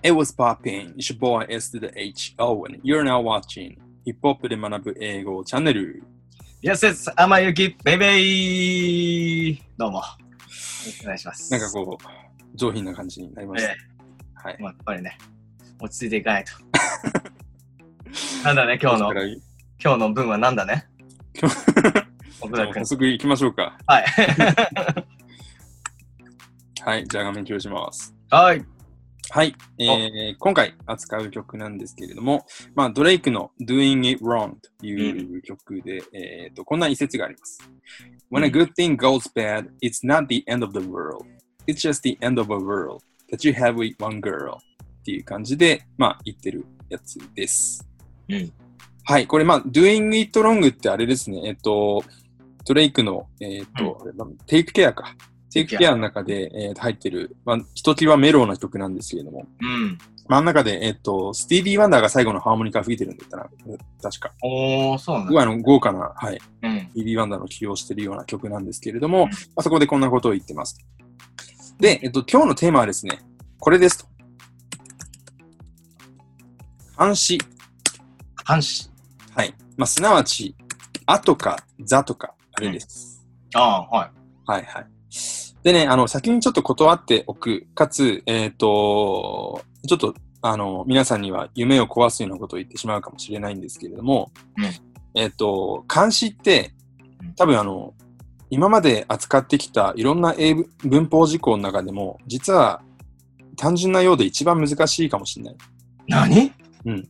It was popping. It's your boy S to the H. O. And you're now watching ヒップホップで学ぶ英語チャンネル。Yes, it's あまゆきベイベイどうも。お願いします。なんかこう、上品な感じになりました。えはいえ。まあ、やっぱりね、落ち着いていかないと。なんだね、今日の、の。今日の分はなんだね？奥田君早。速行きましょうか。はい。はい。じゃあ画面共有します。はい。はい、えー今回扱う曲なんですけれども、まあ、ドレイクの Doing It Wrong という曲で、えーとこんな一節があります。When a good thing goes bad, it's not the end of the world. It's just the end of a world that you have with one girl っていう感じで、まあ、言ってるやつです。うんはい、これ、まあ、Doing It Wrong ってあれですね、えっと、ドレイクの、えっと、テイクケアか。テイクケアの中で、えーと入ってる、まあ、ひときわメロウな曲なんですけれども、うん。真ん中で、えっと、スティービー・ワンダーが最後のハーモニカ吹いてるんだったら、確か。おー、そうなんすごいあの豪華な、はい、うん。スティービー・ワンダーの起用してるような曲なんですけれども、うんまあ、そこでこんなことを言ってます。で、えっと、今日のテーマはですね、これですと。監視。監視。はい。まあ、すなわち、あとか、ざとか、あれです。ああ、はい。はいはい。でね、あの、先にちょっと断っておく、かつ、えっ、と、ちょっと、あの、皆さんには夢を壊すようなことを言ってしまうかもしれないんですけれども、うん。えっ、と、監視ってうん、多分あの、今まで扱ってきたいろんな英文文法事項の中でも、実は単純なようで一番難しいかもしれない。何？うん。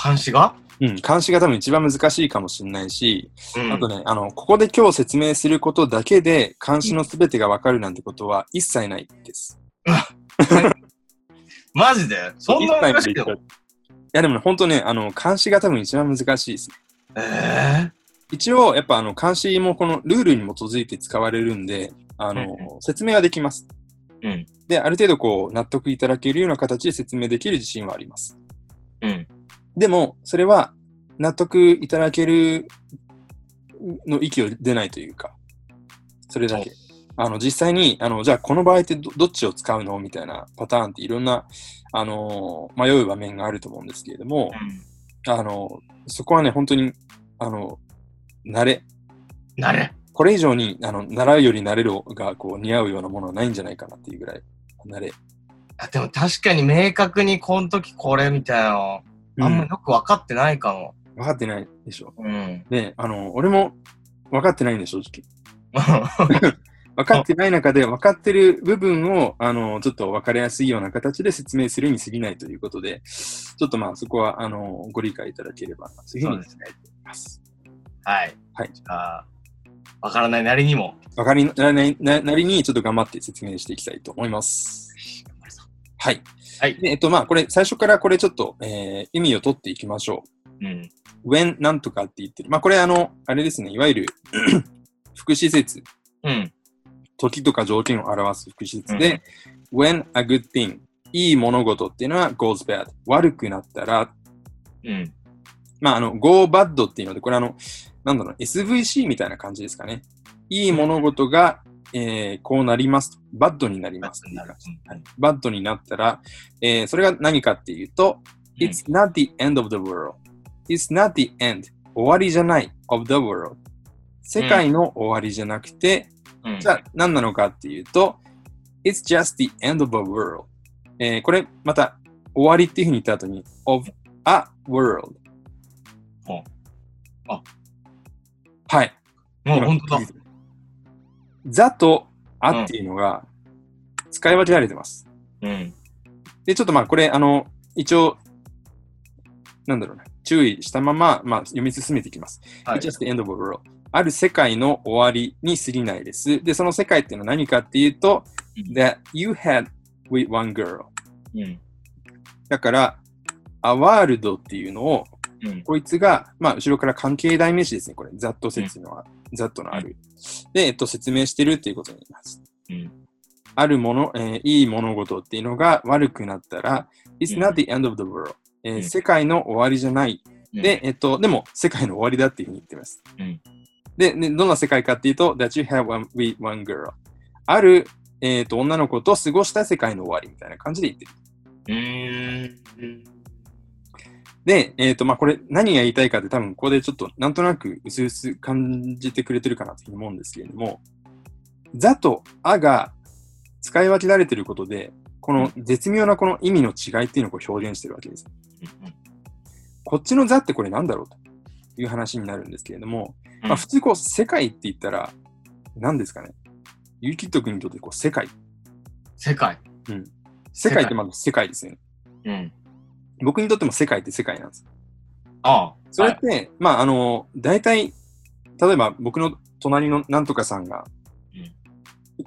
監視が？うん、監視が多分一番難しいかもしれないし、うんあとね、あの、ここで今日説明することだけで監視のすべてがわかるなんてことは一切ないです。マジで？そんな難しいの？いいや、でもね、本当ね、あの、監視が多分一番難しいですね。え一応、やっぱあの、監視もこのルールに基づいて使われるんで、あの、うん説明はできます。えうん。で、ある程度こう、納得いただけるような形で説明できる自信はあります。うん。でも、それは納得いただけるの域を出ないというか、それだけ。あの、実際に、あの、じゃあこの場合ってどどっちを使うのみたいなパターンっていろんな、あのー迷う場面があると思うんですけれども、あの、そこはね、本当に、あの、慣れ。なれ。これ以上に、あの、習うより慣れるが、こう、似合うようなものはないんじゃないかなっていうぐらい、慣れ。あでも確かに明確にこの時これみたいなの、あんまうんよく分かってないかも。分かってないでしょ。うん。ね、あの、俺も分かってないんで、正直。分かってない中で分かってる部分を、あの、ちょっと分かりやすいような形で説明するに過ぎないということで、ちょっとまあそこは、あの、ご理解いただければ、そういうふうにそうですね思います。はい。はい。じゃあ、分からないなりにも。分かりらないななりに、ちょっと頑張って説明していきたいと思います。はい。はい。でえっと、まあ、これ、最初からこれちょっと、えー意味を取っていきましょうん。う。when なんとかって言ってる。まあ、これ、あの、あれですね、いわゆる副詞説うん。時とか条件を表す副詞説で、when a good thing いい物事っていうのは goes bad 悪くなったら、うん。まあ、あの、go bad っていうので、これあの、なんだろう、SVC みたいな感じですかね。いい物事が、えーこうなりますと。 bad になります bad になったら、えーそれが何かっていうと、It's not the end of the world. It's not the end. 終わりじゃない of the world. 世界の終わりじゃなくて、うん。じゃあ何なのかっていうと、It's just the end of a world. えーこれまた終わりっていうふうに言った後に of a world. あはい。もう本当だ。ザとあっていうのが使い分けられてます。うん。で、ちょっとまあこれ、あの、一応、なんだろうな、注意したまま、まあ、読み進めていきます。はい just the end of a world. ある世界の終わりに過ぎないです。で、その世界っていうのは何かっていうと、うん that you had with one girl. うん。だから、a world っていうのを、うん。こいつが、まあ、後ろから関係代名詞ですね、これ。ざっと説のは、ざっとのある。で、えっと、説明してるっていうことになります。うん。あるもの、えーいい物事っていうのが悪くなったら、It's うん not the end of the world、えーうん世界の終わりじゃない。うんで、、えっと、でも、世界の終わりだっていうふうに言ってます。うんでで、どんな世界かっていうと、that you have one, with one girl。ある、えっと、女の子と過ごした世界の終わりみたいな感じで言ってる。ーん。で、えっ、と、まあ、これ何が言いたいかって多分ここでちょっとなんとなく薄々感じてくれてるかなと思うんですけれども、ザとアが使い分けられてることで、この絶妙なこの意味の違いっていうのをこう表現してるわけです。こっちのザってこれなんだろうという話になるんですけれども、まあ、普通こう世界って言ったら何ですかねユーキッド君にとってこう世界。世界。世界ってまず世界ですよね。うん。僕にとっても世界って世界なんです。ああ。それって、まああの、大体、例えば僕の隣のなんとかさんが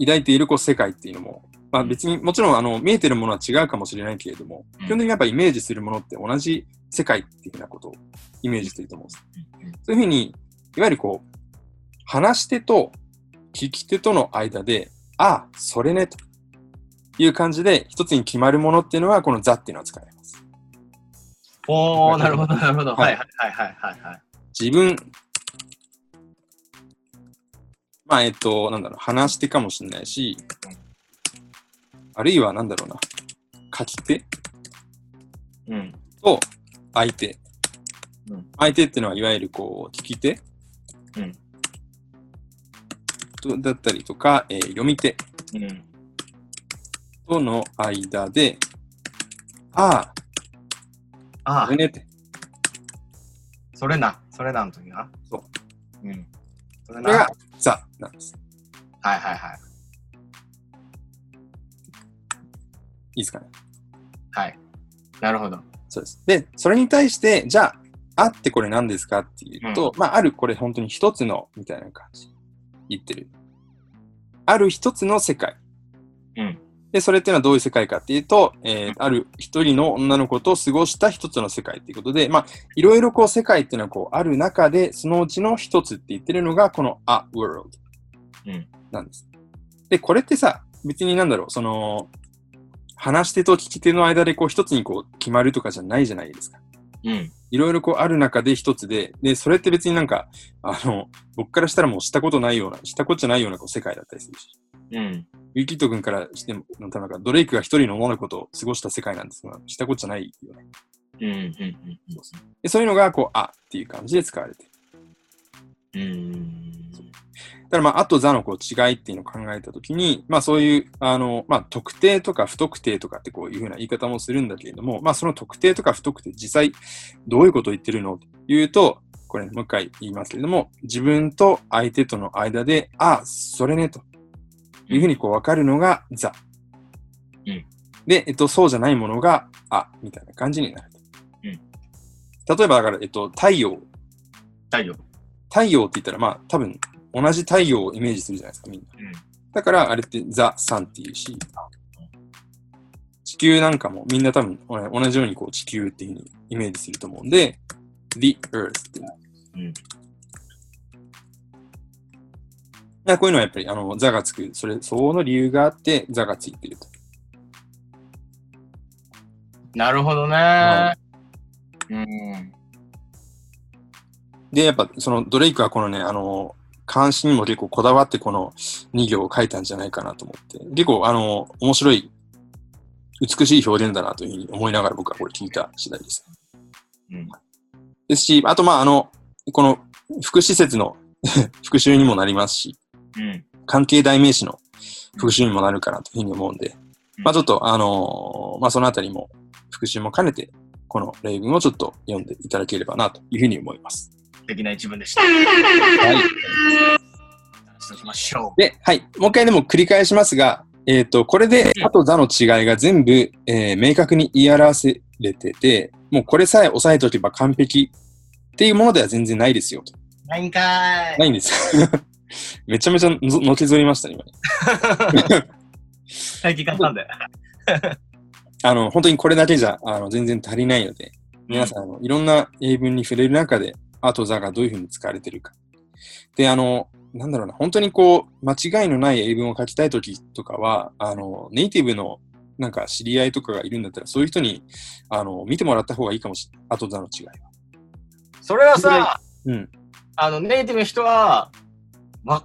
抱いているこう世界っていうのも、まあ別にもちろんあの見えてるものは違うかもしれないけれども、うん基本的にやっぱイメージするものって同じ世界っていうふうなことをイメージしてると思うんです。そういうふうに、いわゆるこう、話し手と聞き手との間で、ああ、それね、という感じで一つに決まるものっていうのは、このザっていうのは使えます。おー、なるほど、なるほど。はいはいはいはいはい。自分、まあ、えっと、なんだろう、話し手かもしれないし、あるいはなんだろうな、書き手うん。と相手。うん相手っていうのは、いわゆるこう、聞き手、うんとだったりとか、えー読み手うん。との間で、ああ、ああねって。それな。それなんときな。。そううん。それな。がザなんです。いはいはい。いいですかね。はい。なるほど。そうです。で、それに対して、じゃあ、あってこれ何ですかっていうと、まあ、あるこれ本当に一つの、みたいな感じ。言ってる。ある一つの世界。うん。で、それっていうのはどういう世界かっていうと、えーある一人の女の子と過ごした一つの世界っていうことで、まあ、いろいろこう世界っていうのはこうある中で、そのうちの一つって言ってるのが、この A World うんなんです。で、これってさ、別になんだろう、その、話し手と聞き手の間でこう一つにこう決まるとかじゃないじゃないですか。うん。いろいろこうある中で一つで、で、それって別になんか、あの、僕からしたらもうしたことないような、したことじゃないようなこう世界だったりするし。うん。ユーキット君からしても、なんかドレイクが一人の女の子と過ごした世界なんですが、したことじゃないよね。うん。うん。でそういうのが、こう、あっていう感じで使われてる。うん。うん。だからまあ、あとザのこう違いっていうのを考えたときに、まあそういう、あの、まあ特定とか不特定とかってこういうふうな言い方もするんだけれども、まあその特定とか不特定、実際どういうことを言ってるのというと、これもう一回言いますけれども、自分と相手との間で、あ、それね、というふうにこう分かるのがザ。うんで、えっと、そうじゃないものが、あ、みたいな感じになると。うん例えばだから、えっと、太陽。太陽。太陽って言ったら、まあ多分同じ太陽をイメージするじゃないですか、みんな。うん。だから、あれってザ・サンっていうし、地球なんかもみんな多分同じようにこう地球っていうふうにイメージすると思うんで、The Earth っていう。うん。こういうのはやっぱりあのザがつく、それ相応の理由があってザがついてると。なるほどはね。うん。で、やっぱそのドレイクはこのね、あの、監視にも結構こだわってこの2行を書いたんじゃないかなと思って、結構あの、面白い、美しい表現だなというふうに思いながら僕はこれ聞いた次第です。うん。ですし、あとまああの、この副施設の 復習にもなりますし、うん。関係代名詞の復習にもなるかなというふうに思うんで、うんまあちょっとあのーまあそのあたりも復習も兼ねて、この例文をちょっと読んでいただければなというふうに思います。素敵な一文でした。はい。続きましょで、はい。もう一回でも繰り返しますが、えっ、と、これで、あと座の違いが全部、えー明確に言い表せれてて、もうこれさえ押さえておけば完璧っていうものでは全然ないですよ。ないんかーい。ないんです。めちゃめちゃののけぞりましたね、今ね。最近買ったんで。あの、本当にこれだけじゃ、あの、全然足りないので、皆さん、あのいろんな英文に触れる中で、あと座がどういうふうに使われてるか。で、あの、なんだろうな、本当にこう、間違いのない英文を書きたいときとかは、あの、ネイティブのなんか知り合いとかがいるんだったら、そういう人に、あの、見てもらった方がいいかもしれない。あと座の違いは。それはさ、うん。あの、ネイティブの人は、わ、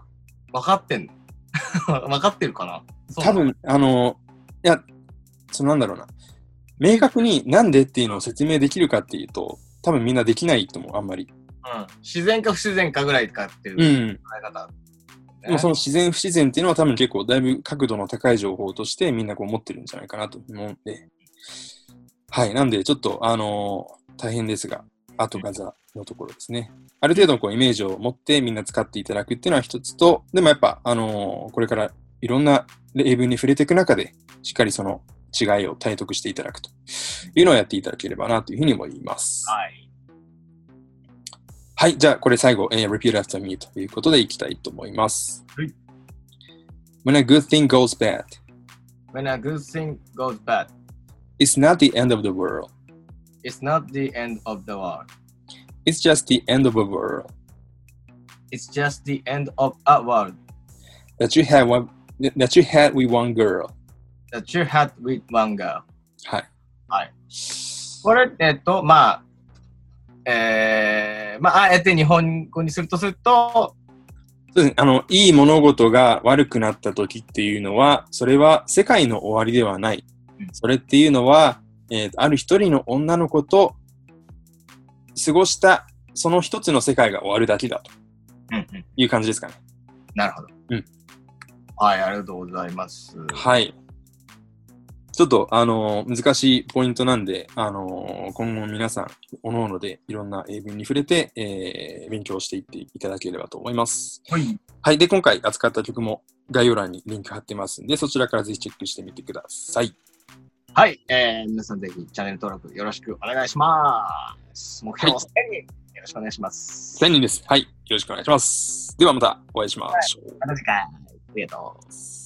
分かってんの？分かってるかな？多分、あの、いや、そのなんだろうな。明確になんでっていうのを説明できるかっていうと、多分みんなできないと思う、あんまり。うん。自然か不自然かぐらいかっていううん。考え方。でもその自然不自然っていうのは多分結構だいぶ角度の高い情報としてみんなこう持ってるんじゃないかなと思うんで。はい。なんでちょっとあのー大変ですが、後がざのところですね。ある程度こうイメージを持ってみんな使っていただくっていうのは一つと、でもやっぱあのーこれからいろんな例文に触れていく中で、しっかりその違いを体得していただくというのをやっていただければなというふうに思います。はい。はい、じゃあこれ最後、えー repeat after me ということでいきたいと思います。はい When a good thing goes bad, When a good thing goes bad, it's not the end of the world. it's not the end of the world. It's just the end of a world. It's just the end of a world That you had one that you had with one girl. that you had with one girl. はい。これ、えっと、まあ、 えー、まあ、あえて日本語にするとすると、そうですね。あの、いい物事が悪くなった時っていうのは、それは世界の終わりではないうん。それっていうのは、えーある一人の女の子と過ごしたその一つの世界が終わるだけだとうんうん、いう感じですかね。なるほど。うん。はい、ありがとうございます。はい。ちょっと、あのー難しいポイントなんで、あのー今後皆さん、おのおのでいろんな英文に触れて、えー勉強していっていただければと思います。はい。はい。で、今回扱った曲も概要欄にリンク貼ってますんで、そちらからぜひチェックしてみてください。はい、えー、皆さんぜひチャンネル登録よろしくお願いします。目標1000人、よろしくお願いします。1000人です。はい。よろしくお願いします。ではまたお会いしましょう。また次回、ありがとう。